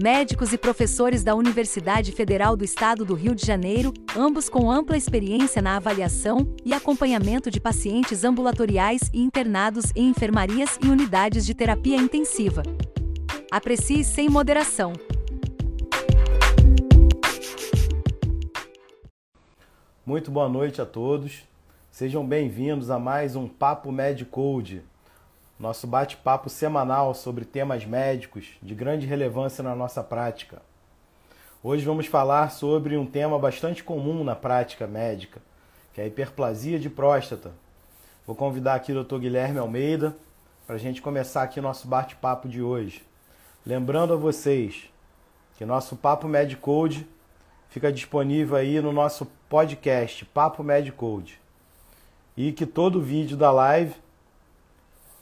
médicos e professores da Universidade Federal do Estado do Rio de Janeiro, ambos com ampla experiência na avaliação e acompanhamento de pacientes ambulatoriais e internados em enfermarias e unidades de terapia intensiva. Aprecie sem moderação. Muito boa noite a todos. Sejam bem-vindos a mais um Papo Medicode nosso bate-papo semanal sobre temas médicos de grande relevância na nossa prática. Hoje vamos falar sobre um tema bastante comum na prática médica, que é a hiperplasia de próstata. Vou convidar aqui o Dr. Guilherme Almeida para a gente começar aqui nosso bate-papo de hoje. Lembrando a vocês que nosso Papo Medicode fica disponível aí no nosso podcast Papo Medicode e que todo vídeo da live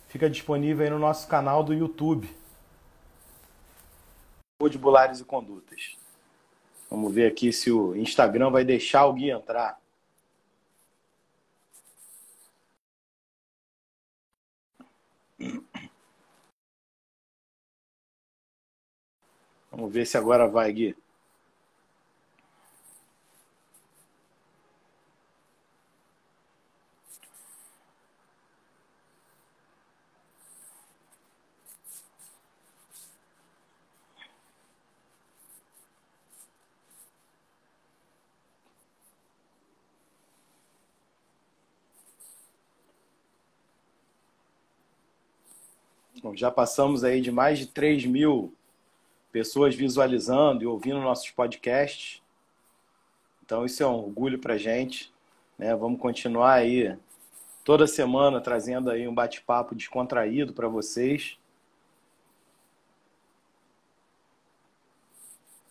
fica disponível aí no nosso canal do YouTube. Modulares e condutas. Vamos ver aqui se o Instagram vai deixar alguém entrar. Vamos ver se agora vai, Gui. Já passamos aí de mais de 3 mil pessoas visualizando e ouvindo nossos podcasts. Então isso é um orgulho para gente. Né? Vamos continuar aí toda semana trazendo aí um bate-papo descontraído para vocês.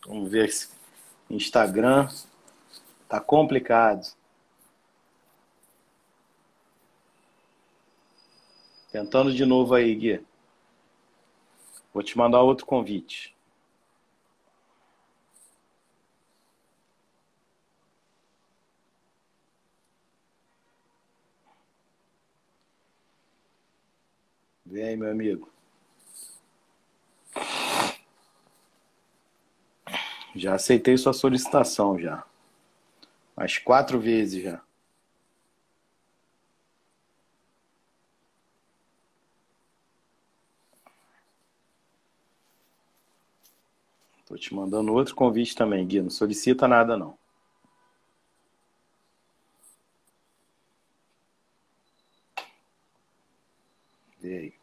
Vamos ver se Instagram tá complicado. Tentando de novo aí, Gui. Vou te mandar outro convite. Vem aí, meu amigo. Já aceitei sua solicitação já. Mais quatro vezes já. Tô te mandando outro convite também, Gui. Não solicita nada, não. Vê aí.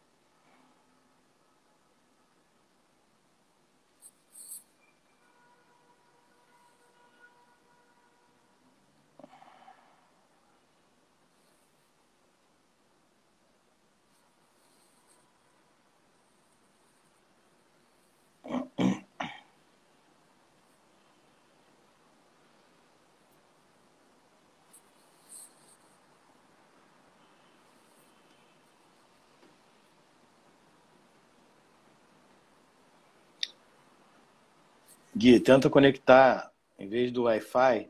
Gui, tenta conectar, em vez do Wi-Fi,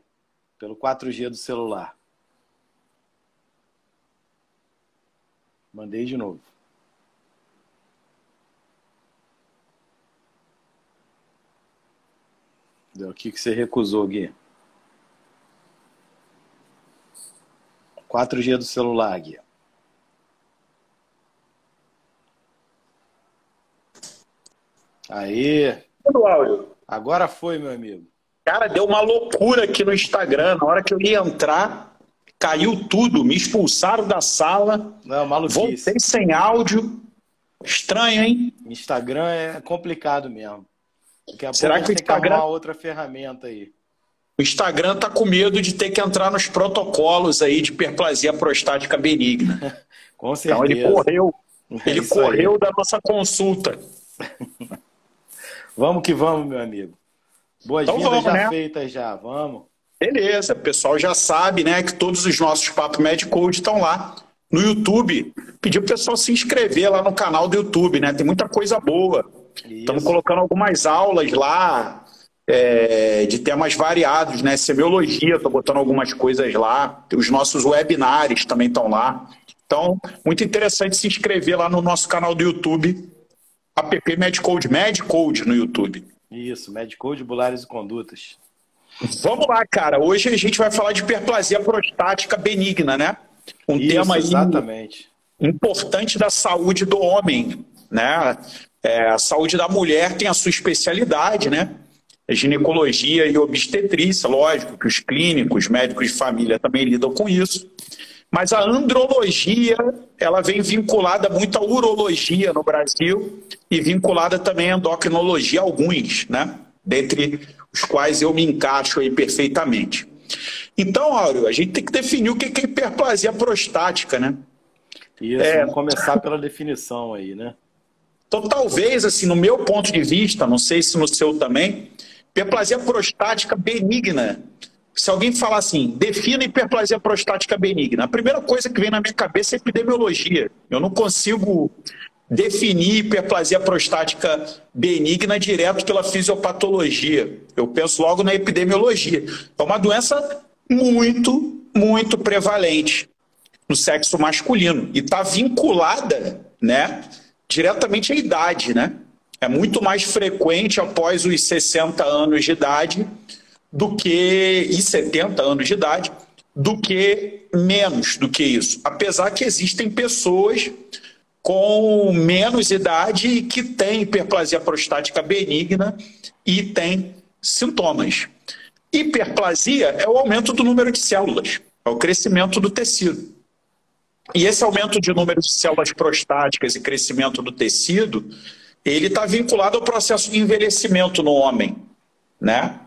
pelo 4G do celular. Mandei de novo. Deu aqui que você recusou, Gui. 4G do celular, Gui. Aí. No áudio. Agora foi, meu amigo. Cara, deu uma loucura aqui no Instagram. Na hora que eu ia entrar, caiu tudo. Me expulsaram da sala. Não, maluquice. Voltei sem áudio. Estranho, hein? Instagram é complicado mesmo. Será que o tem que Instagram... outra ferramenta aí. O Instagram tá com medo de ter que entrar nos protocolos aí de hiperplasia prostática benigna. com certeza. Então ele correu. É Ele correu aí. da nossa consulta. Vamos que vamos, meu amigo. Boas-vindas então, já né? feitas já, vamos. Beleza, o pessoal já sabe, né, que todos os nossos Papo Medical estão lá no YouTube. Pedir o pessoal se inscrever lá no canal do YouTube, né? Tem muita coisa boa. Estamos colocando algumas aulas lá é, de temas variados, né? Semiologia, estou botando algumas coisas lá. Os nossos webinários também estão lá. Então, muito interessante se inscrever lá no nosso canal do YouTube, app Medcode, Medcode no YouTube. Isso, Medcode, Bulares e Condutas. Vamos lá, cara. Hoje a gente vai falar de hiperplasia prostática benigna, né? Um Isso, tema exatamente. importante da saúde do homem, né? É, a saúde da mulher tem a sua especialidade, né? Ginecologia e obstetrícia, lógico que os clínicos, médicos de família também lidam com isso. Mas a andrologia, ela vem vinculada muito à urologia no Brasil e vinculada também à endocrinologia, alguns, né? Dentre os quais eu me encaixo aí perfeitamente. Então, Áureo, a gente tem que definir o que é hiperplasia prostática, né? Isso, é... vamos começar pela definição aí, né? Então, talvez, assim, no meu ponto de vista, não sei se no seu também, hiperplasia prostática benigna. Se alguém falar assim, defina hiperplasia prostática benigna, a primeira coisa que vem na minha cabeça é epidemiologia. Eu não consigo definir hiperplasia prostática benigna direto pela fisiopatologia. Eu penso logo na epidemiologia. É uma doença muito, muito prevalente no sexo masculino e está vinculada, né, diretamente à idade, né? É muito mais frequente após os 60 anos de idade do que e 70 anos de idade do que menos do que isso. Apesar que existem pessoas com menos idade que têm hiperplasia prostática benigna e têm sintomas. Hiperplasia é o aumento do número de células, é o crescimento do tecido. E esse aumento de número de células prostáticas e crescimento do tecido, ele está vinculado ao processo de envelhecimento no homem, né?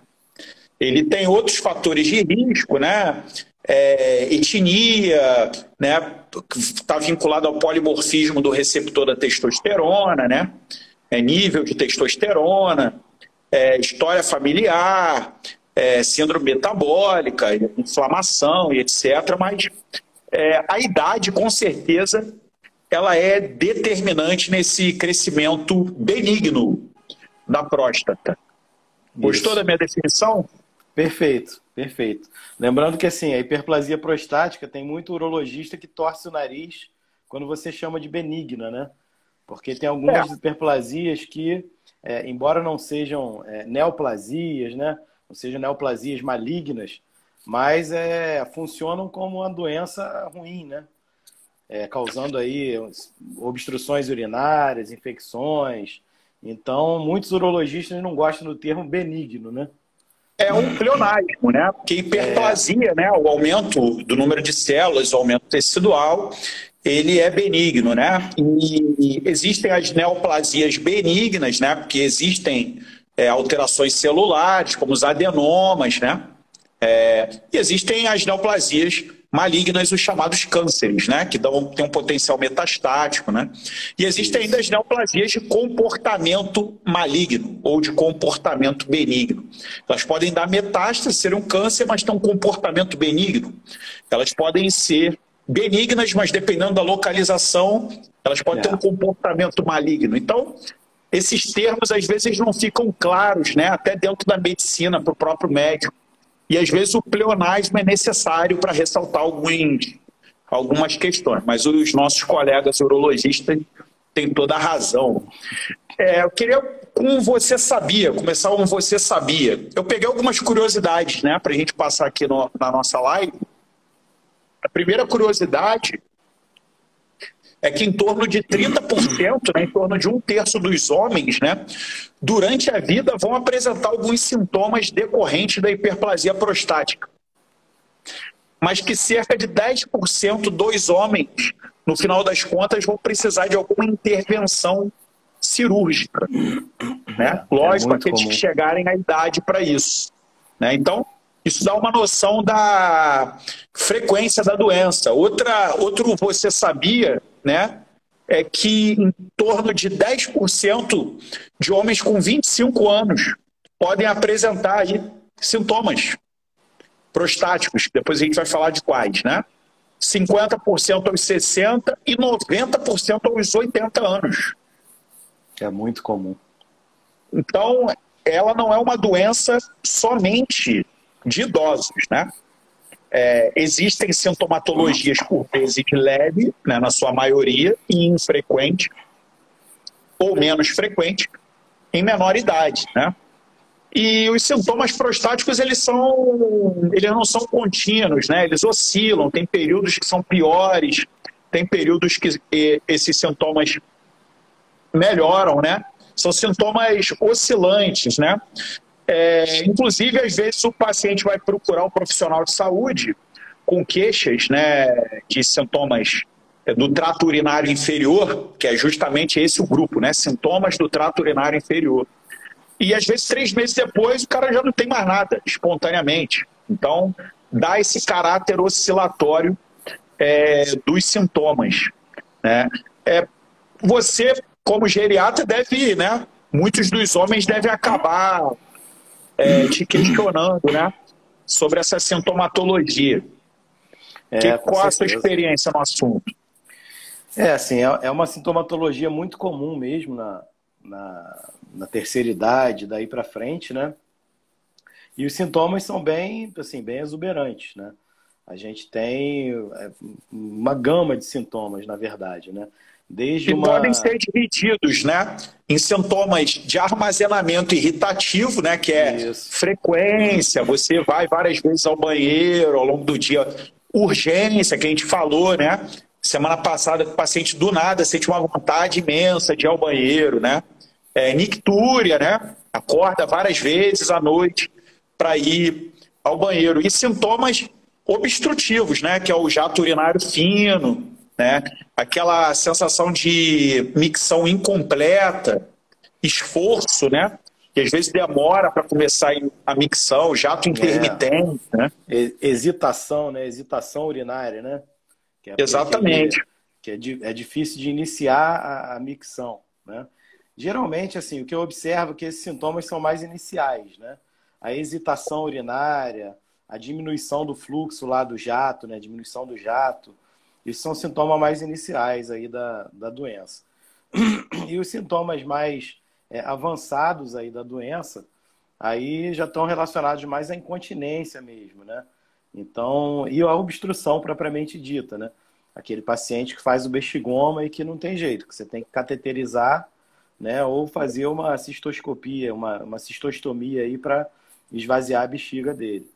Ele tem outros fatores de risco, né? É, etnia, né? Está vinculado ao polimorfismo do receptor da testosterona, né? É nível de testosterona, é, história familiar, é, síndrome metabólica, inflamação e etc. Mas é, a idade, com certeza, ela é determinante nesse crescimento benigno da próstata. Gostou Isso. da minha definição? Perfeito, perfeito. Lembrando que assim, a hiperplasia prostática tem muito urologista que torce o nariz quando você chama de benigna, né? Porque tem algumas é. hiperplasias que, é, embora não sejam é, neoplasias, né? Não sejam neoplasias malignas, mas é, funcionam como uma doença ruim, né? É, causando aí obstruções urinárias, infecções. Então, muitos urologistas não gostam do termo benigno, né? É um pleonasmo, né? Porque hiperplasia, né? O aumento do número de células, o aumento tecidual, ele é benigno, né? E existem as neoplasias benignas, né? Porque existem é, alterações celulares, como os adenomas, né? É, e existem as neoplasias malignas, os chamados cânceres, né? Que dão, têm um potencial metastático, né? E existem ainda as neoplasias de comportamento maligno ou de comportamento benigno. Elas podem dar metástase, ser um câncer, mas têm um comportamento benigno. Elas podem ser benignas, mas dependendo da localização, elas podem é. ter um comportamento maligno. Então, esses termos às vezes não ficam claros, né? até dentro da medicina, para o próprio médico. E às vezes o pleonasmo é necessário para ressaltar alguns, algumas questões, mas os nossos colegas urologistas têm toda a razão. É, eu queria, como você sabia, começar com você sabia. Eu peguei algumas curiosidades né, para a gente passar aqui no, na nossa live. A primeira curiosidade é que em torno de 30%, né, em torno de um terço dos homens, né, durante a vida vão apresentar alguns sintomas decorrentes da hiperplasia prostática. Mas que cerca de 10% dos homens, no final das contas, vão precisar de alguma intervenção cirúrgica. Né? É Lógico, é que chegarem à idade para isso. Né? Então, isso dá uma noção da frequência da doença. Outra, outro você sabia, né? É que em torno de 10% de homens com 25 anos podem apresentar sintomas prostáticos, depois a gente vai falar de quais, né? 50% aos 60 e 90% aos 80 anos. É muito comum. Então, ela não é uma doença somente de idosos, né? É, existem sintomatologias por vezes leve, né, na sua maioria, e infrequente, ou menos frequente, em menor idade, né? E os sintomas prostáticos, eles são, eles não são contínuos, né? Eles oscilam, tem períodos que são piores, tem períodos que esses sintomas melhoram, né? São sintomas oscilantes, né? É, inclusive, às vezes, o paciente vai procurar um profissional de saúde com queixas né, de sintomas é, do trato urinário inferior, que é justamente esse o grupo, né? Sintomas do trato urinário inferior. E às vezes, três meses depois, o cara já não tem mais nada, espontaneamente. Então, dá esse caráter oscilatório é, dos sintomas. Né? É, você, como geriatra, deve, né? Muitos dos homens devem acabar é, te questionando, né? Sobre essa sintomatologia. É, que, qual a sua experiência no assunto? É, assim, é, é uma sintomatologia muito comum mesmo na, na, na terceira idade, daí para frente, né? E os sintomas são bem, assim, bem exuberantes, né? A gente tem é, uma gama de sintomas, na verdade, né? Desde uma... podem ser divididos, né? Em sintomas de armazenamento irritativo, né? Que é Isso. frequência, você vai várias vezes ao banheiro ao longo do dia. Urgência, que a gente falou, né? Semana passada, o paciente do nada sente uma vontade imensa de ir ao banheiro, né? é, nictúria, né? Acorda várias vezes à noite para ir ao banheiro. E sintomas obstrutivos, né? Que é o jato urinário fino, né? Aquela sensação de micção incompleta, esforço, né? Que às vezes demora para começar a micção, jato intermitente, é. né? Hesitação, né? Hesitação urinária, né? Que é Exatamente. Que é, é, difícil de iniciar a, a micção, né? Geralmente, assim, o que eu observo é que esses sintomas são mais iniciais, né? A hesitação urinária, a diminuição do fluxo lá do jato, né? A diminuição do jato. Isso são sintomas mais iniciais aí da, da doença. E os sintomas mais é, avançados aí da doença, aí já estão relacionados mais à incontinência mesmo, né? Então, e a obstrução propriamente dita, né? Aquele paciente que faz o bexigoma e que não tem jeito, que você tem que cateterizar né? Ou fazer uma cistoscopia, uma, uma cistostomia aí para esvaziar a bexiga dele.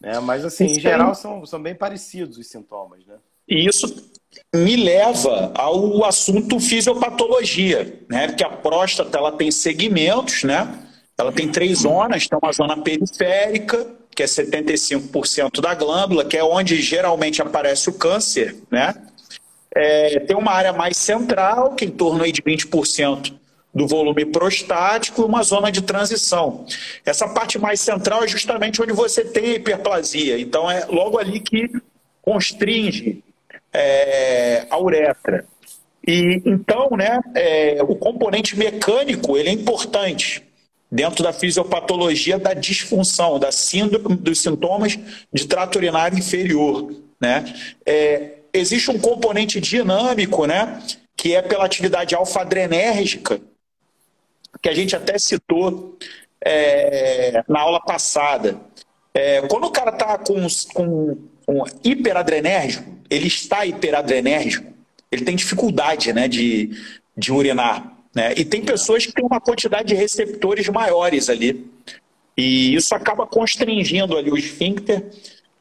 Né? Mas assim, em geral são, são bem parecidos os sintomas, né? E isso me leva ao assunto fisiopatologia, né? Porque a próstata ela tem segmentos, né? Ela tem três zonas, tem uma zona periférica, que é 75% da glândula, que é onde geralmente aparece o câncer, né? É, tem uma área mais central, que é em torno aí de 20% do volume prostático e uma zona de transição. Essa parte mais central é justamente onde você tem a hiperplasia. Então é logo ali que constringe é, a uretra. E então, né, é, o componente mecânico ele é importante dentro da fisiopatologia da disfunção, da síndrome dos sintomas de trato urinário inferior, né? É, existe um componente dinâmico, né, que é pela atividade alfa-adrenérgica, que a gente até citou é, na aula passada. É, quando o cara está com, com, com hiperadrenérgico, ele está hiperadrenérgico, ele tem dificuldade né, de, de urinar. Né? E tem pessoas que têm uma quantidade de receptores maiores ali. E isso acaba constringindo ali o esfíncter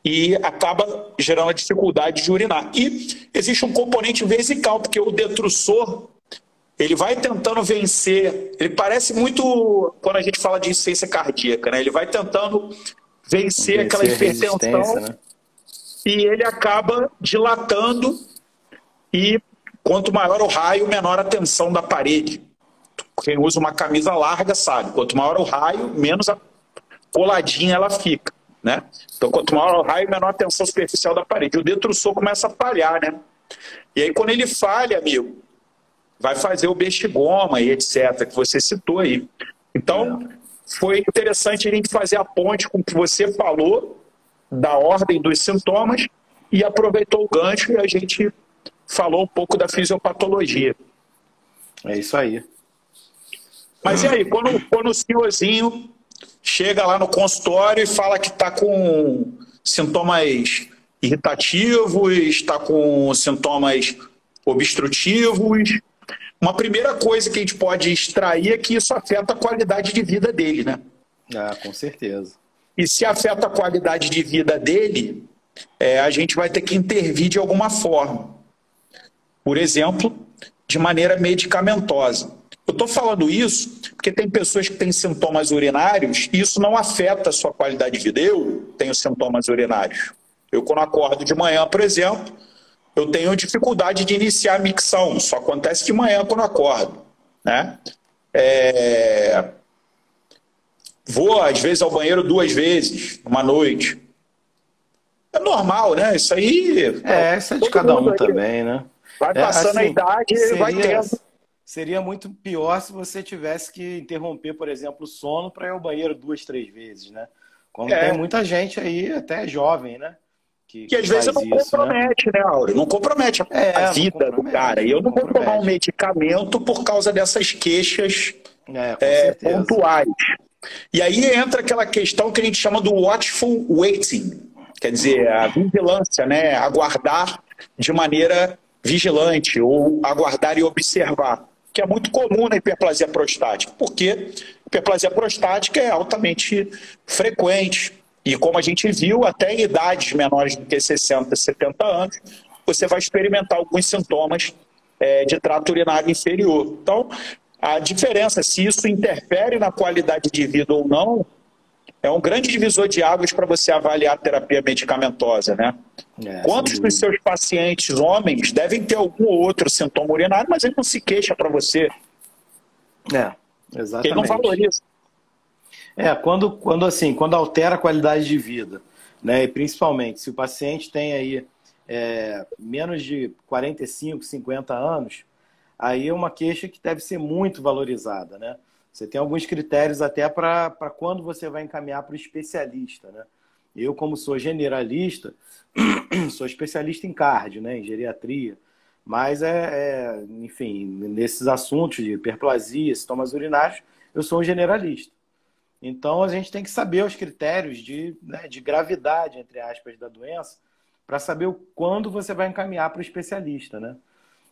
e acaba gerando a dificuldade de urinar. E existe um componente vesical, porque o detrussor ele vai tentando vencer. Ele parece muito quando a gente fala de insuficiência cardíaca, né? Ele vai tentando vencer, vencer aquela hipertensão né? E ele acaba dilatando e quanto maior o raio, menor a tensão da parede. Quem usa uma camisa larga sabe, quanto maior o raio, menos a coladinha ela fica, né? Então, quanto maior o raio, menor a tensão superficial da parede. O detrusor começa a falhar, né? E aí, quando ele falha, amigo, vai fazer o bestigoma e etc., que você citou aí. Então, foi interessante a gente fazer a ponte com o que você falou da ordem dos sintomas e aproveitou o gancho e a gente falou um pouco da fisiopatologia. É isso aí. Mas e aí, quando, quando o senhorzinho chega lá no consultório e fala que está com sintomas irritativos, está com sintomas obstrutivos, uma primeira coisa que a gente pode extrair é que isso afeta a qualidade de vida dele, né? Ah, com certeza. E se afeta a qualidade de vida dele, é, a gente vai ter que intervir de alguma forma. Por exemplo, de maneira medicamentosa. Eu estou falando isso porque tem pessoas que têm sintomas urinários e isso não afeta a sua qualidade de vida. Eu tenho sintomas urinários. Eu, quando acordo de manhã, por exemplo, eu tenho dificuldade de iniciar a micção. Só acontece de manhã quando acordo. Né? É... Vou, às vezes, ao banheiro duas vezes, uma noite. É normal, né? Isso aí. É, isso é de cada um aí. também, né? Vai é, passando é, assim, a idade e vai tendo. Seria muito pior se você tivesse que interromper, por exemplo, o sono para ir ao banheiro duas, três vezes, né? Como é. tem muita gente aí, até jovem, né? Que, que às vezes não isso, né? compromete, né, né Áureo? Não compromete a, é, a vida do cara. E eu não, não vou tomar um medicamento por causa dessas queixas é, é, pontuais. E aí entra aquela questão que a gente chama do watchful waiting. Quer dizer, a vigilância, né? Aguardar de maneira vigilante ou aguardar e observar, que é muito comum na hiperplasia prostática, porque hiperplasia prostática é altamente frequente. E como a gente viu, até em idades menores do que 60, 70 anos, você vai experimentar alguns sintomas é, de trato urinário inferior. Então, a diferença, se isso interfere na qualidade de vida ou não, é um grande divisor de águas para você avaliar a terapia medicamentosa, né? É, Quantos dos seus pacientes homens devem ter algum ou outro sintoma urinário, mas ele não se queixa para você? É, exatamente. Ele não valoriza. É, quando, quando assim, quando altera a qualidade de vida, né? E principalmente se o paciente tem aí é, menos de 45, 50 anos, aí é uma queixa que deve ser muito valorizada, né? Você tem alguns critérios até para quando você vai encaminhar para o especialista, né? Eu, como sou generalista, sou especialista em cardio, né? Em geriatria. Mas, é, é, enfim, nesses assuntos de hiperplasia, sintomas urinários, eu sou um generalista. Então, a gente tem que saber os critérios de, né, de gravidade, entre aspas, da doença, para saber quando você vai encaminhar para o especialista, né?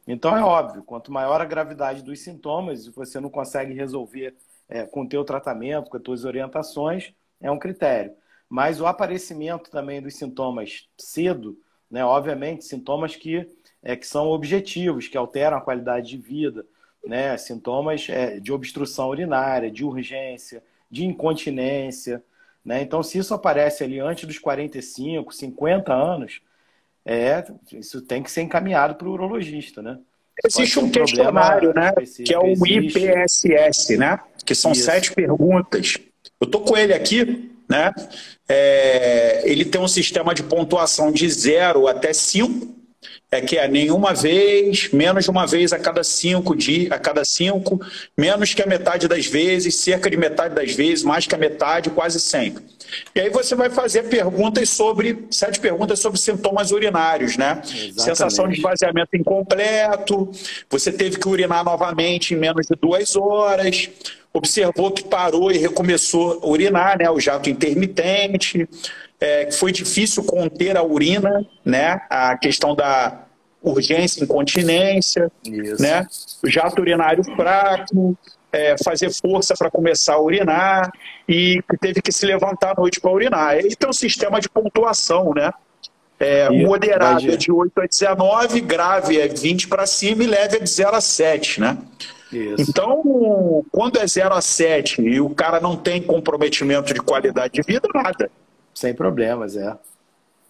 Então é óbvio, quanto maior a gravidade dos sintomas, e você não consegue resolver é, com o teu tratamento, com as tuas orientações, é um critério. Mas o aparecimento também dos sintomas cedo, né, obviamente, sintomas que, é, que são objetivos, que alteram a qualidade de vida, né, sintomas é, de obstrução urinária, de urgência, de incontinência. Né? Então, se isso aparece ali antes dos 45, 50 anos, é, isso tem que ser encaminhado para o urologista, né? Existe um, um questionário, né? Que é o IPSS, né? Que são isso. sete perguntas. Eu tô com ele aqui, né? É, ele tem um sistema de pontuação de zero até cinco é que é nenhuma vez, menos de uma vez a cada cinco dias, a cada cinco, menos que a metade das vezes, cerca de metade das vezes, mais que a metade, quase sempre. E aí você vai fazer perguntas sobre, sete perguntas sobre sintomas urinários, né? Exatamente. Sensação de esvaziamento incompleto, você teve que urinar novamente em menos de duas horas, observou que parou e recomeçou a urinar, né? O jato intermitente, é, que foi difícil conter a urina, né? A questão da urgência, incontinência, Isso. né? O jato urinário fraco, é, fazer força para começar a urinar e teve que se levantar à noite para urinar. Ele tem um sistema de pontuação, né? É, moderado é de 8 a 19, grave é 20 para cima e leve é de 0 a 7, né? Isso. Então, quando é 0 a 7 e o cara não tem comprometimento de qualidade de vida, nada. Sem problemas, é.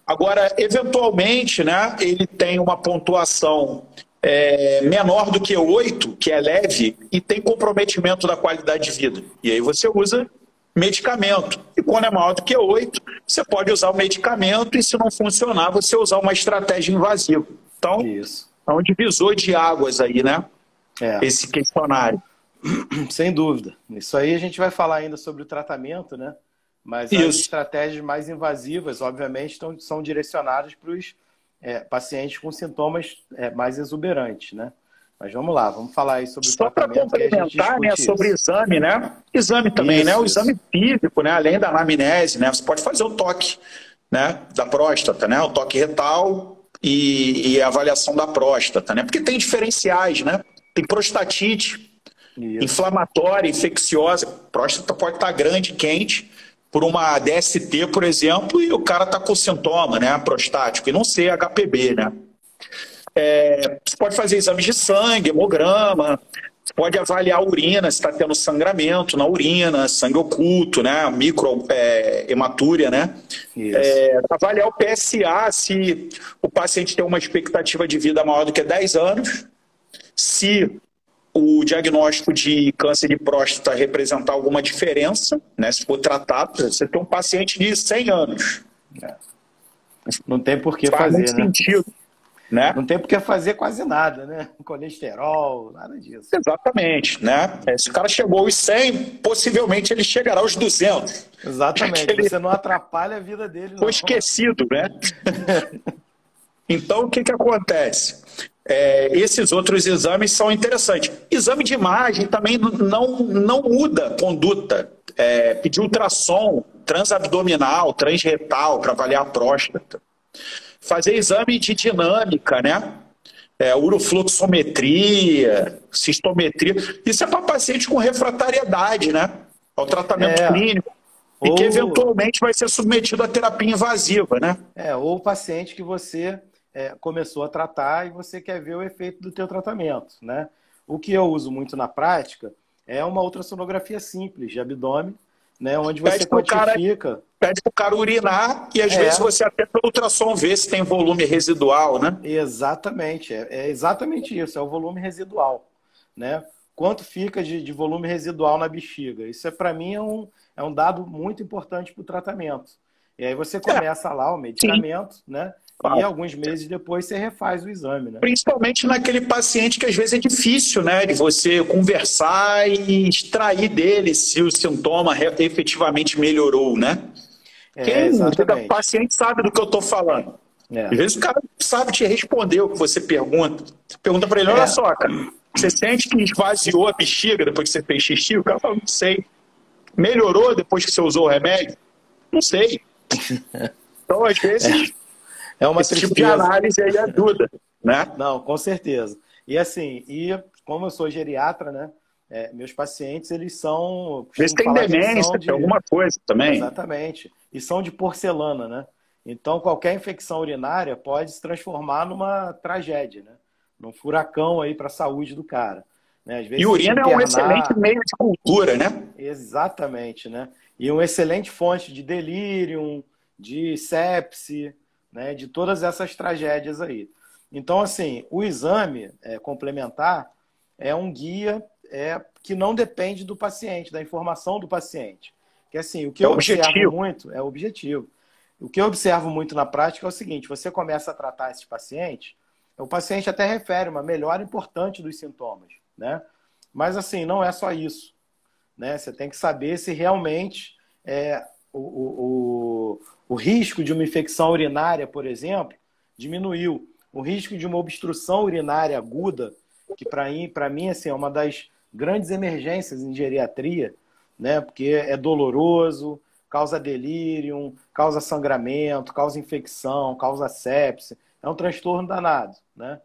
Agora, eventualmente, né, ele tem uma pontuação é, menor do que 8, que é leve, e tem comprometimento da qualidade de vida. E aí você usa medicamento. E quando é maior do que 8, você pode usar o medicamento e se não funcionar, você usar uma estratégia invasiva. Então, Isso. é um divisor de águas aí, né? É. Esse questionário. Sem dúvida. Isso aí a gente vai falar ainda sobre o tratamento, né? Mas Isso. as estratégias mais invasivas, obviamente, estão, são direcionadas para os é, pacientes com sintomas é, mais exuberantes, né? Mas vamos lá, vamos falar aí sobre Só o para complementar, né, sobre isso. exame, né? Exame também, Isso, né? O isso. exame físico, né? Além da anamnese, né? Você pode fazer o toque, né? Da próstata, né? O toque retal e, e a avaliação da próstata, né? Porque tem diferenciais, né? Tem prostatite, Isso. inflamatória, infecciosa. Próstata pode estar grande, quente, por uma DST, por exemplo, e o cara está com sintoma, né? Prostático, e não ser HPB, né? É, você pode fazer exames de sangue, hemograma, você pode avaliar a urina, se está tendo sangramento na urina, sangue oculto, né? Micro é, hematúria, né? É, avaliar o PSA, se o paciente tem uma expectativa de vida maior do que 10 anos, se o diagnóstico de câncer de próstata representar alguma diferença, né? Se for tratado, você tem um paciente de 100 anos. Não tem por que Faz fazer, muito né? sentido, né? Não tem por que fazer quase nada, né? Colesterol, nada disso. Exatamente, né? É, Se o cara chegou aos 100, possivelmente ele chegará aos 200. Exatamente. Aquele- Você não atrapalha a vida dele, não. Foi esquecido, né? então, o que, que acontece? É, esses outros exames são interessantes. Exame de imagem também não, não muda a conduta. É, pedir ultrassom transabdominal, transretal para avaliar a próstata. Fazer exame de dinâmica, né? É, urofluxometria, cistometria. Isso é para paciente com refratariedade, né? Ao tratamento É. clínico. E Ou- que eventualmente vai ser submetido à terapia invasiva, né? É, ou o paciente que você é, começou a tratar e você quer ver o efeito do teu tratamento, né? O que eu uso muito na prática é uma ultrassonografia simples de abdômen, né? Onde você Pede pro cara- quantifica... Pede para o cara urinar e às É. vezes você até pelo ultrassom vê se tem volume residual, né? Exatamente, é, é exatamente isso, é o volume residual, né? Quanto fica de, de volume residual na bexiga? Isso é para mim é um, é um dado muito importante para o tratamento. E aí você começa lá o medicamento, né? E alguns meses depois você refaz o exame, né? Principalmente naquele paciente que às vezes é difícil, né? De você conversar e extrair dele se o sintoma efetivamente melhorou, né? É, Quem o exatamente. paciente sabe do que eu estou falando. É. Às vezes o cara sabe te responder o que você pergunta. Você pergunta para ele, olha É. só, cara, você sente que esvaziou a bexiga depois que você fez xixi? O cara fala, não sei. Melhorou depois que você usou o remédio? Não sei. Então, às vezes, É uma esse tipo de tristeza. análise aí ajuda, né? Não, com certeza. E assim, e como eu sou geriatra, né? é, meus pacientes, eles são. Eles demência, são tem alguma coisa também. Exatamente. E são de porcelana, né? Então, qualquer infecção urinária pode se transformar numa tragédia, né? Num furacão aí para a saúde do cara. Né? Às vezes, E urina é se um internar- excelente meio de cultura, né? Exatamente, né? E uma excelente fonte de delírio, de sepse, né? De todas essas tragédias aí. Então, assim, o exame é, complementar é um guia é, que não depende do paciente, da informação do paciente. Que assim, o que É eu observo objetivo. muito é objetivo. O que eu observo muito na prática é o seguinte: você começa a tratar esses pacientes, o paciente até refere uma melhora importante dos sintomas, né? Mas assim, não é só isso. Né? Você tem que saber se realmente é, o, o, o, risco de uma infecção urinária, por exemplo, diminuiu. O risco de uma obstrução urinária aguda, que para mim assim, é uma das grandes emergências em geriatria, né? porque é doloroso, causa delírio, causa sangramento, causa infecção, causa sepse. É um transtorno danado. Né?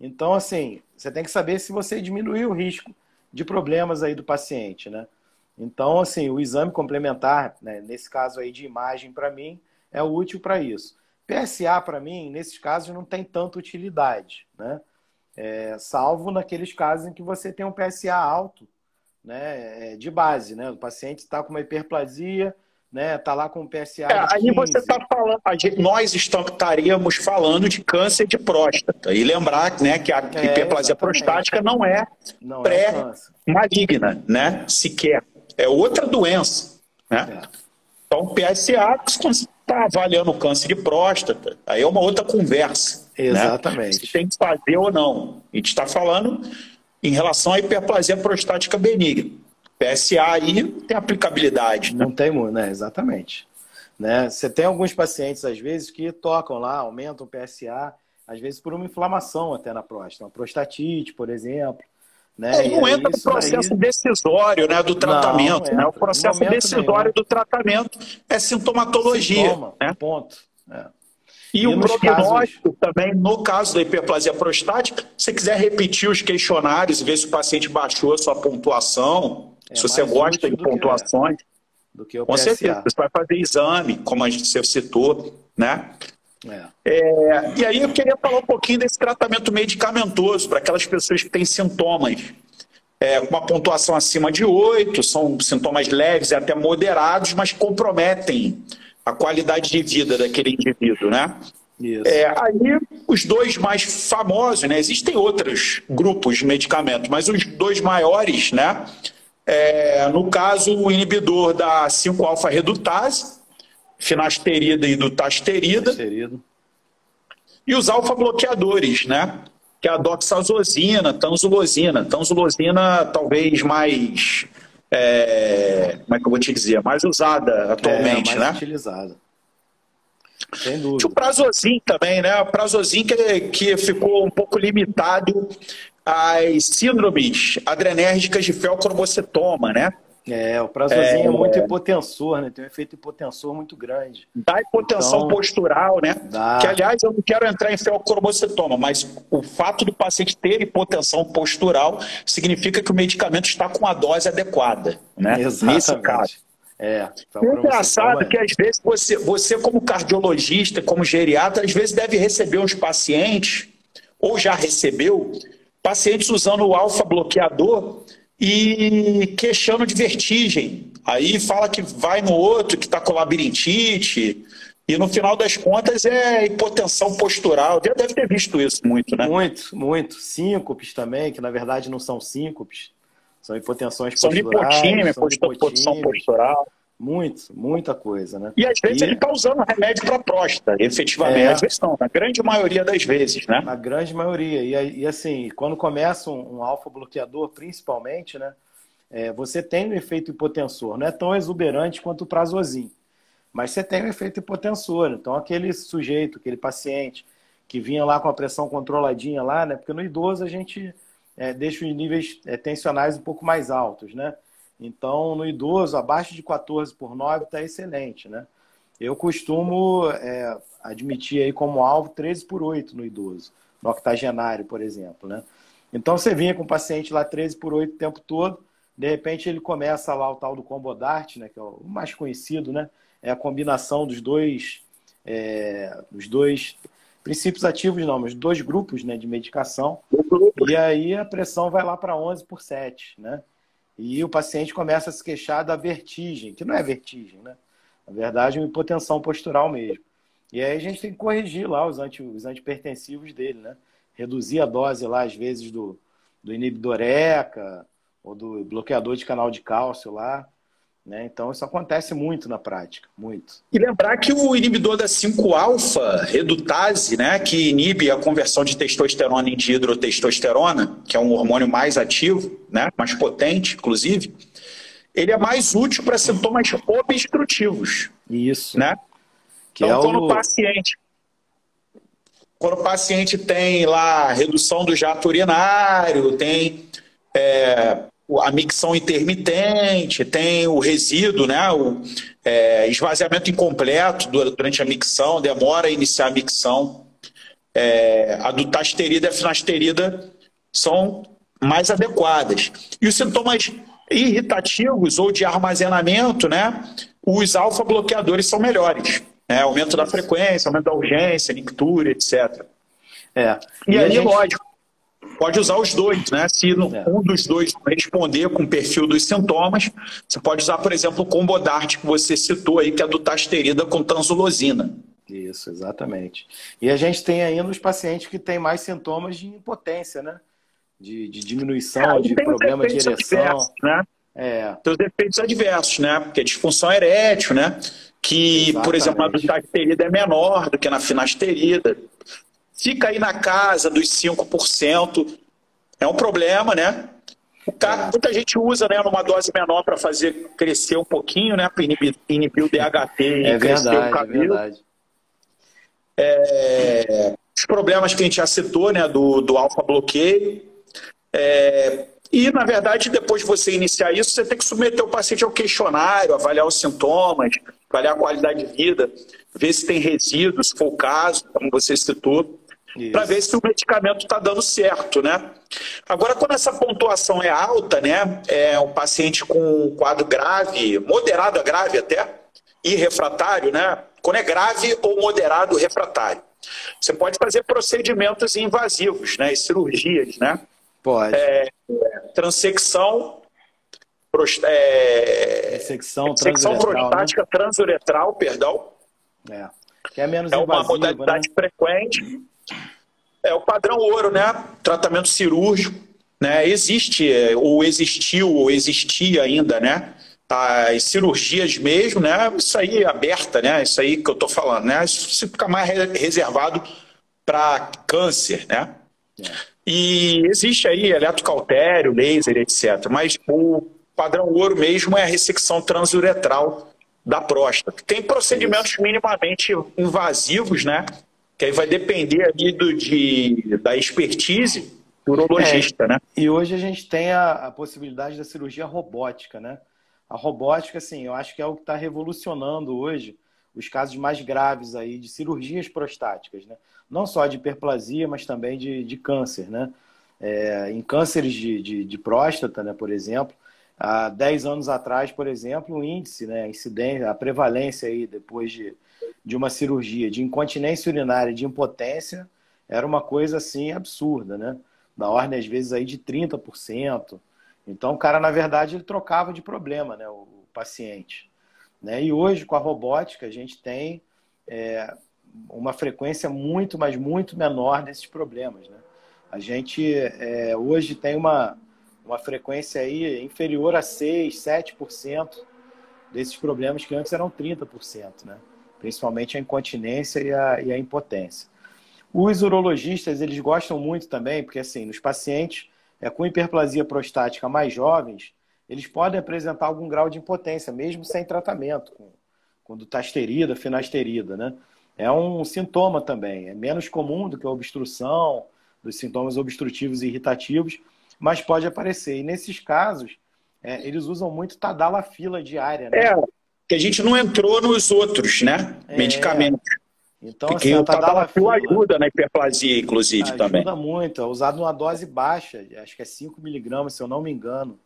Então, assim, você tem que saber se você diminuiu o risco de problemas aí do paciente, né? Então, assim, o exame complementar, né, nesse caso aí de imagem, para mim, é útil para isso. PSA, para mim, nesses casos, não tem tanta utilidade, né? É, salvo naqueles casos em que você tem um PSA alto, né, de base, né? O paciente está com uma hiperplasia, né? Está lá com um PSA. É, aí 15. você está falando, gente- nós estaríamos falando de câncer de próstata. E lembrar né, que a É, hiperplasia exatamente. prostática não é é câncer. maligna, né? Sequer. É outra doença. Né? É. Então, PSA, está avaliando o câncer de próstata, aí é uma outra conversa. né? Exatamente. Se tem que fazer ou não. A gente está falando em relação à hiperplasia prostática benigna. PSA aí tem aplicabilidade. Né? Não tem muito, né? Exatamente. Né? Você tem alguns pacientes, às vezes, que tocam lá, aumentam o PSA, às vezes por uma inflamação até na próstata, uma prostatite, por exemplo. Né? É, não entra no processo aí... decisório né, do tratamento. Não, né? O processo decisório nenhum. do tratamento é sintomatologia. Sintoma, né? Ponto. É. E, e o prognóstico casos... também, no caso da hiperplasia prostática, se você quiser repetir os questionários e ver se o paciente baixou a sua pontuação, é se você gosta de pontuações. Do que o Com PSA. certeza, você vai fazer exame, como a gente citou, né? É. É, e aí eu queria falar um pouquinho desse tratamento medicamentoso para aquelas pessoas que têm sintomas é, com uma pontuação acima de 8, são sintomas leves e até moderados, mas comprometem a qualidade de vida daquele indivíduo, né? É, aí, os dois mais famosos, né? Existem outros grupos de medicamentos, mas os dois maiores, né? É, no caso, o inibidor da 5-alfa-redutase, finasterida e dutasterida. E os alfa-bloqueadores, né? Que é a doxazosina, tanzulosina. Tanzulosina talvez mais... É, como é que eu vou te dizer? Mais usada atualmente, é, mais né? utilizada. Sem dúvida. Tinha o Prazosin também, né? O Prazosin que, que ficou um pouco limitado às síndromes adrenérgicas de felcromocetoma, né? É, o prazozinho é, é muito hipotensor, né? Tem um efeito hipotensor muito grande. Dá hipotensão então, postural, né? Dá. Que, aliás, eu não quero entrar em felcromocetoma, mas o fato do paciente ter hipotensão postural significa que o medicamento está com a dose adequada, né? Exatamente. Nesse caso. É, é engraçado que às vezes você, você, como cardiologista, como geriatra, às vezes deve receber uns pacientes, ou já recebeu, pacientes usando o alfa-bloqueador e queixando de vertigem. Aí fala que vai no outro, que está com labirintite, e no final das contas é hipotensão postural. Já deve ter visto isso muito, né? Muito, muito. Síncopes também, que na verdade não são síncopes, são hipotensões são posturais. Lipotímia, são hipotímia, postural. Muito, muita coisa, né? E às vezes e... ele está usando remédio para próstata, efetivamente. É. Às vezes não, na grande maioria das vezes, né? Na grande maioria. E, e assim, quando começa um, um alfa-bloqueador, principalmente, né? É, você tem um efeito hipotensor. Não é tão exuberante quanto o prazosim, mas você tem um efeito hipotensor. Então, aquele sujeito, aquele paciente que vinha lá com a pressão controladinha lá, né? Porque no idoso a gente é, deixa os níveis é, tensionais um pouco mais altos, né? Então, no idoso, abaixo de 14 por 9 está excelente, né? Eu costumo é, admitir aí como alvo 13 por 8 no idoso, no octogenário, por exemplo, né? Então, você vinha com o paciente lá 13 por 8 o tempo todo, de repente ele começa lá o tal do combodart, né? Que é o mais conhecido, né? É a combinação dos dois, é, dos dois princípios ativos, não, mas dois grupos né, de medicação. E aí a pressão vai lá para 11 por 7, né? E o paciente começa a se queixar da vertigem, que não é vertigem, né? Na verdade, é uma hipotensão postural mesmo. E aí a gente tem que corrigir lá os, anti, os antipertensivos dele, né? Reduzir a dose lá, às vezes, do, do inibidor ECA ou do bloqueador de canal de cálcio lá. Né? Então, isso acontece muito na prática, muito. E lembrar que o inibidor da 5-alfa, redutase, né, que inibe a conversão de testosterona em dihidrotestosterona, que é um hormônio mais ativo, né, mais potente, inclusive, ele é mais útil para sintomas obstrutivos. Isso. Né? Que então, é quando o... o paciente quando o paciente tem lá redução do jato urinário, tem é, a micção intermitente, tem o resíduo, né, o é, esvaziamento incompleto durante a micção, demora a iniciar a micção. É, a dutasterida e a finasterida são mais adequadas. E os sintomas irritativos ou de armazenamento, né, os alfa-bloqueadores são melhores. Né, aumento da frequência, aumento da urgência, nictura, etc. É. E, e aí, gente... lógico, pode usar os dois, né? Se é. um dos dois responder com o perfil dos sintomas, você pode usar, por exemplo, o Combodart que você citou aí, que é do tasterida com tanzulosina. Isso, exatamente. E a gente tem ainda os pacientes que têm mais sintomas de impotência, né? De, de diminuição, é, de problema de ereção. Né? É. Tem os efeitos adversos, né? Porque a disfunção erétil, né? Que, Exatamente. por exemplo, a dutasterida é menor do que na finasterida fica aí na casa dos 5%. É um problema, né? O cara, é. muita gente usa né, numa dose menor para fazer crescer um pouquinho, né? Para inibir, inibir, o DHT e é crescer verdade, o cabelo. É verdade. É, os problemas que a gente já citou, né? Do, do alfa-bloqueio. É, e, na verdade, depois de você iniciar isso, você tem que submeter o paciente ao questionário, avaliar os sintomas, avaliar a qualidade de vida, ver se tem resíduos, se for o caso, como você citou, para ver se o medicamento está dando certo, né? Agora, quando essa pontuação é alta, né, é um paciente com quadro grave, moderado a grave até, e refratário, né? Quando é grave ou moderado refratário, você pode fazer procedimentos invasivos, né, e cirurgias, né? Pode. É, transecção, é, Ressecção, transecção prostática né? transuretral, perdão. É. Que é menos É uma invasiva, modalidade né? frequente. É o padrão ouro, né? Tratamento cirúrgico. Né? Existe, é, ou existiu, ou existia ainda, né? As cirurgias mesmo, né? Isso aí é aberta, né? Isso aí que eu estou falando, né? Isso fica mais reservado para câncer, né? É. E existe aí eletrocautério, laser, etc. Mas o padrão ouro mesmo é a ressecção transuretral da próstata. Tem procedimentos minimamente invasivos, né? Que aí vai depender ali do, de, da expertise do urologista, é, né? E hoje a gente tem a, a, possibilidade da cirurgia robótica, né? A robótica, assim, eu acho que é o que está revolucionando hoje os casos mais graves aí de cirurgias prostáticas, né? não só de hiperplasia, mas também de, de câncer, né? É, em cânceres de, de, de, próstata, né, por exemplo, há 10 anos atrás, por exemplo, o índice, né, a incidência, a prevalência aí depois de, de uma cirurgia de incontinência urinária, de impotência, era uma coisa assim absurda, né? Da ordem, às vezes, aí de 30%. Então, o cara, na verdade, ele trocava de problema, né, o, paciente. Né? E hoje, com a robótica, a gente tem é, uma frequência muito, mas muito menor desses problemas. Né? A gente é, hoje tem uma, uma frequência aí inferior a 6, 7% desses problemas que antes eram 30%, né? Principalmente a incontinência e a, e a impotência. Os urologistas, eles gostam muito também, porque assim, nos pacientes é, com hiperplasia prostática mais jovens, eles podem apresentar algum grau de impotência, mesmo sem tratamento, com, quando está esterida, finasterida, né? é um sintoma também. É menos comum do que a obstrução, dos sintomas obstrutivos e irritativos, mas pode aparecer. E nesses casos, é, eles usam muito tadalafila diária. Né? É, que a gente não entrou nos outros, né? É, Medicamentos. Então, Porque assim, o tadalafila ajuda na hiperplasia, inclusive, ajuda também. Ajuda muito. É usado numa dose baixa, acho que é 5 miligramas, se eu não me engano.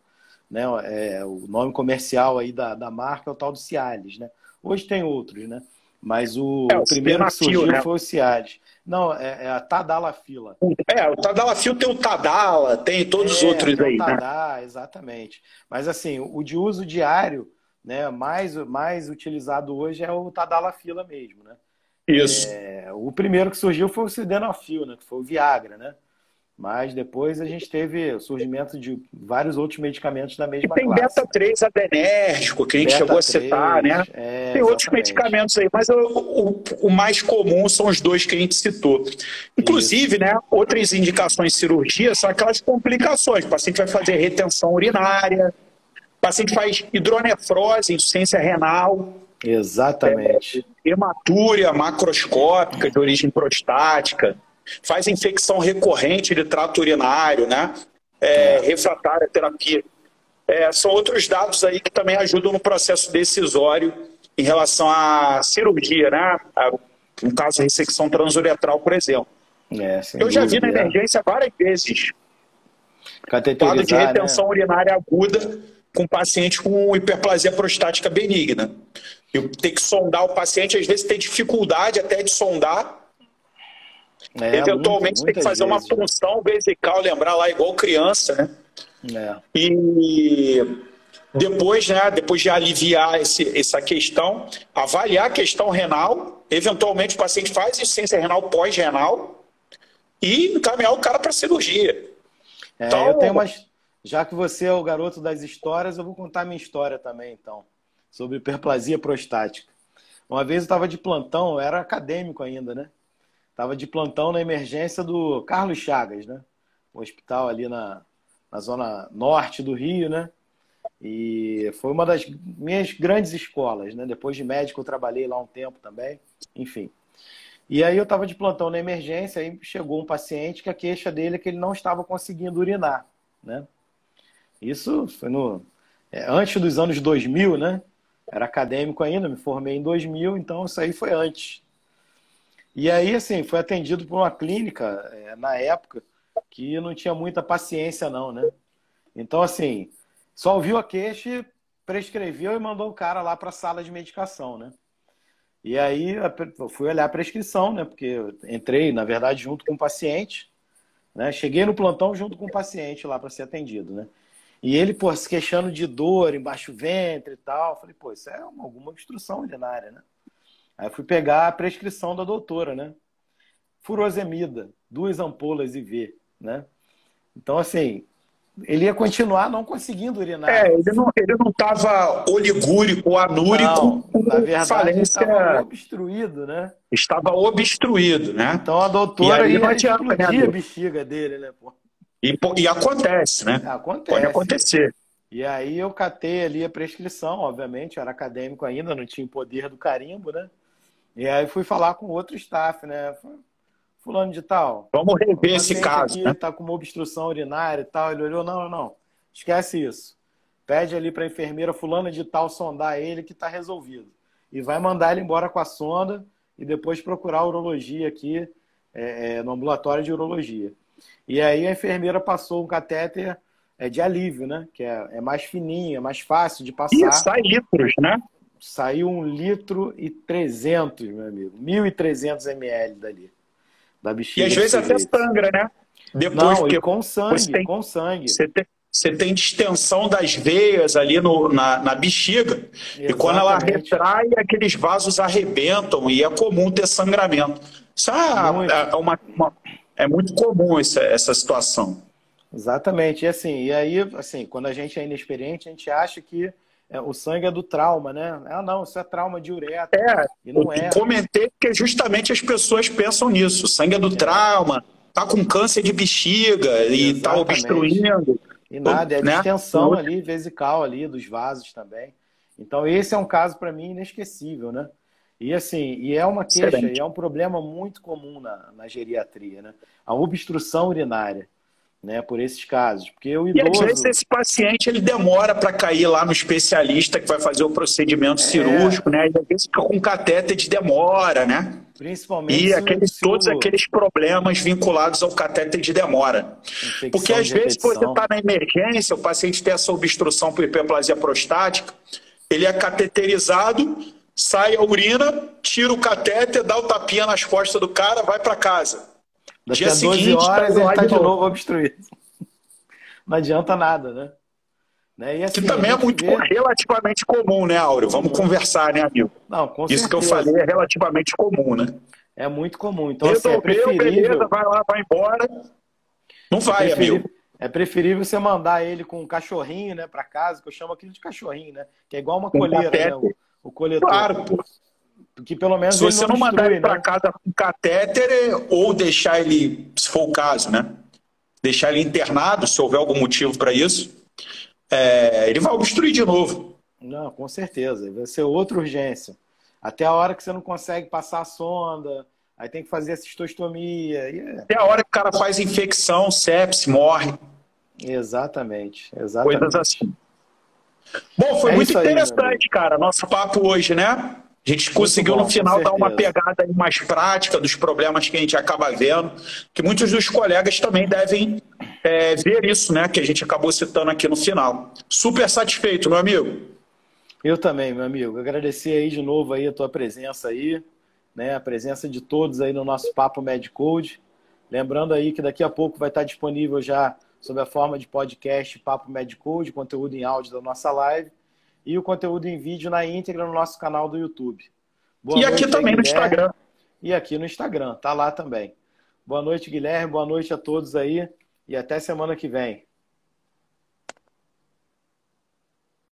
Né? É, o nome comercial aí da, da marca é o tal do Cialis, né? Hoje tem outros, né? Mas o, é, o primeiro que surgiu né? foi o Cialis. Não, é, é, a Tadalafila. É, o Tadalafil tem o Tadala, tem todos é, os outros aí. O? Tadá, né? exatamente. Mas assim, o de uso diário, né, mais, mais utilizado hoje é o Tadalafila mesmo, né? Isso. É, o primeiro que surgiu foi o Sildenafil, né, que foi o Viagra, né? Mas depois a gente teve o surgimento de vários outros medicamentos da mesma e tem classe. Tem beta-3 adrenérgico, que a gente beta chegou a citar, né? É, tem outros medicamentos aí, mas o, o, o, mais comum são os dois que a gente citou. Inclusive, né, outras indicações de cirurgia são aquelas complicações. O paciente vai fazer retenção urinária, paciente faz hidronefrose, insuficiência renal. Exatamente. É, hematúria macroscópica de origem prostática faz infecção recorrente de trato urinário, né? É, refratária terapia. É, são outros dados aí que também ajudam no processo decisório em relação à cirurgia, né? no caso, a ressecção transuretral, por exemplo. É, Eu já vi na emergência várias vezes quadro de retenção né? urinária aguda com paciente com hiperplasia prostática benigna. Eu tenho que sondar o paciente, às vezes tem dificuldade até de sondar, é, Eventualmente muito, tem que fazer vezes, uma punção né? vesical, lembrar lá igual criança, né? É. E depois, né, depois de aliviar esse, essa questão, avaliar a questão renal, eventualmente o paciente faz insuficiência renal pós-renal e encaminhar o cara para cirurgia. É, então, eu tenho umas... Já que você é o garoto das histórias, eu vou contar minha história também, então, sobre hiperplasia prostática. Uma vez eu estava de plantão, eu era acadêmico ainda, né? Estava de plantão na emergência do Carlos Chagas, né? um hospital ali na, na zona norte do Rio, né? E foi uma das minhas grandes escolas, né? Depois de médico, eu trabalhei lá um tempo também, enfim. E aí eu estava de plantão na emergência, aí chegou um paciente que a queixa dele é que ele não estava conseguindo urinar, né? Isso foi no é, antes dos anos 2000, né? Era acadêmico ainda, me formei em 2000, então isso aí foi antes. E aí, assim, foi atendido por uma clínica é, na época que não tinha muita paciência, não, né? Então, assim, só ouviu a queixa, prescreveu e mandou o cara lá para a sala de medicação, né? E aí eu fui olhar a prescrição, né? Porque eu entrei, na verdade, junto com o paciente, né? Cheguei no plantão junto com o paciente lá para ser atendido, né? E ele, pô, se queixando de dor embaixo do ventre e tal. Falei, pô, isso é uma, alguma obstrução urinária, né? Aí fui pegar a prescrição da doutora, né? Furosemida, duas ampolas IV, né? Então, assim, ele ia continuar não conseguindo urinar. É, ele não ele não estava oligúrico ou anúrico. Não, na verdade, falência... estava obstruído, né? Estava obstruído, né? Então a doutora ia adianta, explodir né, a bexiga dele, né? Pô? E, e acontece, né? Acontece. Pode acontecer. E aí eu catei ali a prescrição, obviamente, era acadêmico ainda, não tinha poder do carimbo, né? E aí fui falar com outro staff, né? fulano de tal. Vamos rever esse caso. Aqui, né? Tá com uma obstrução urinária e tal. Ele olhou, não, não, esquece isso. Pede ali para a enfermeira fulano de tal sondar ele que está resolvido. E vai mandar ele embora com a sonda e depois procurar a urologia aqui, é, é, no ambulatório de urologia. E aí a enfermeira passou um catéter é, de alívio, né? Que é, é mais fininho, é mais fácil de passar. E sai litros, né? Saiu um litro e trezentos, meu amigo. 1.300 ml dali da bexiga. E às vezes até sangra, né? Depois Não, que com sangue, tem, com sangue. Você tem, você tem distensão das veias ali no, na, na bexiga. Exatamente. E quando ela retrai, aqueles vasos arrebentam e é comum ter sangramento. Isso é, é, uma, uma, é muito comum essa, essa situação. Exatamente. E assim, e aí, assim, quando a gente é inexperiente, a gente acha que é, o sangue é do trauma, né? Ah, não, isso é trauma de uretra. É, e não é. comentei que justamente as pessoas pensam nisso. O sangue é do é. trauma, tá com câncer de bexiga Exatamente. e tá obstruindo. E nada, é né? distensão ali, vesical ali, dos vasos também. Então, esse é um caso para mim inesquecível, né? E assim, e é uma queixa, Excelente. e é um problema muito comum na, na geriatria, né? A obstrução urinária né, por esses casos. Porque o idoso... E às vezes esse paciente ele demora para cair lá no especialista que vai fazer o procedimento é. cirúrgico, né? E às vezes fica com catéter de demora, né? Principalmente. E aqueles, todos aqueles problemas vinculados ao catéter de demora. Infecção Porque às de vezes repetição. você está na emergência, o paciente tem essa obstrução por hiperplasia prostática, ele é cateterizado, sai a urina, tira o catéter, dá o tapinha nas costas do cara, vai para casa. Daqui Dia a 12 seguinte, horas ele está de novo. novo obstruído. Não adianta nada, né? né? E assim, que também é muito vê... relativamente comum, né, Áureo? Vamos conversar, né, amigo? Não, com Isso que eu falei é relativamente comum, né? É muito comum. Então, Resolveu, assim, é preferível... beleza, vai lá, vai embora. Não vai, é amigo. É preferível você mandar ele com um cachorrinho, né, para casa, que eu chamo aquilo de cachorrinho, né? Que é igual uma colheira, né? O, coletor. Claro, pô. Que pelo menos se você não, não mandar ele para né? casa com catéter ou deixar ele, se for o caso, né? Deixar ele internado, se houver algum motivo para isso, é, ele vai obstruir de novo. Não, com certeza. Vai ser outra urgência. Até a hora que você não consegue passar a sonda, aí tem que fazer a cistostomia. É... Até a hora que o cara faz infecção, sepse, morre. Exatamente, exatamente. Coisas assim. Bom, foi é muito interessante, cara, nosso papo hoje, né? A gente conseguiu bom, no final dar uma pegada mais prática dos problemas que a gente acaba vendo, que muitos dos colegas também devem é, ver isso, né? Que a gente acabou citando aqui no final. Super satisfeito, meu amigo. Eu também, meu amigo. Agradecer aí de novo aí a tua presença aí, né? A presença de todos aí no nosso Papo Medcode. Lembrando aí que daqui a pouco vai estar disponível já sob a forma de podcast Papo Medcode, conteúdo em áudio da nossa live e o conteúdo em vídeo na íntegra no nosso canal do YouTube. Boa e noite, aqui também no Instagram. E aqui no Instagram, tá lá também. Boa noite, Guilherme. Boa noite a todos aí e até semana que vem.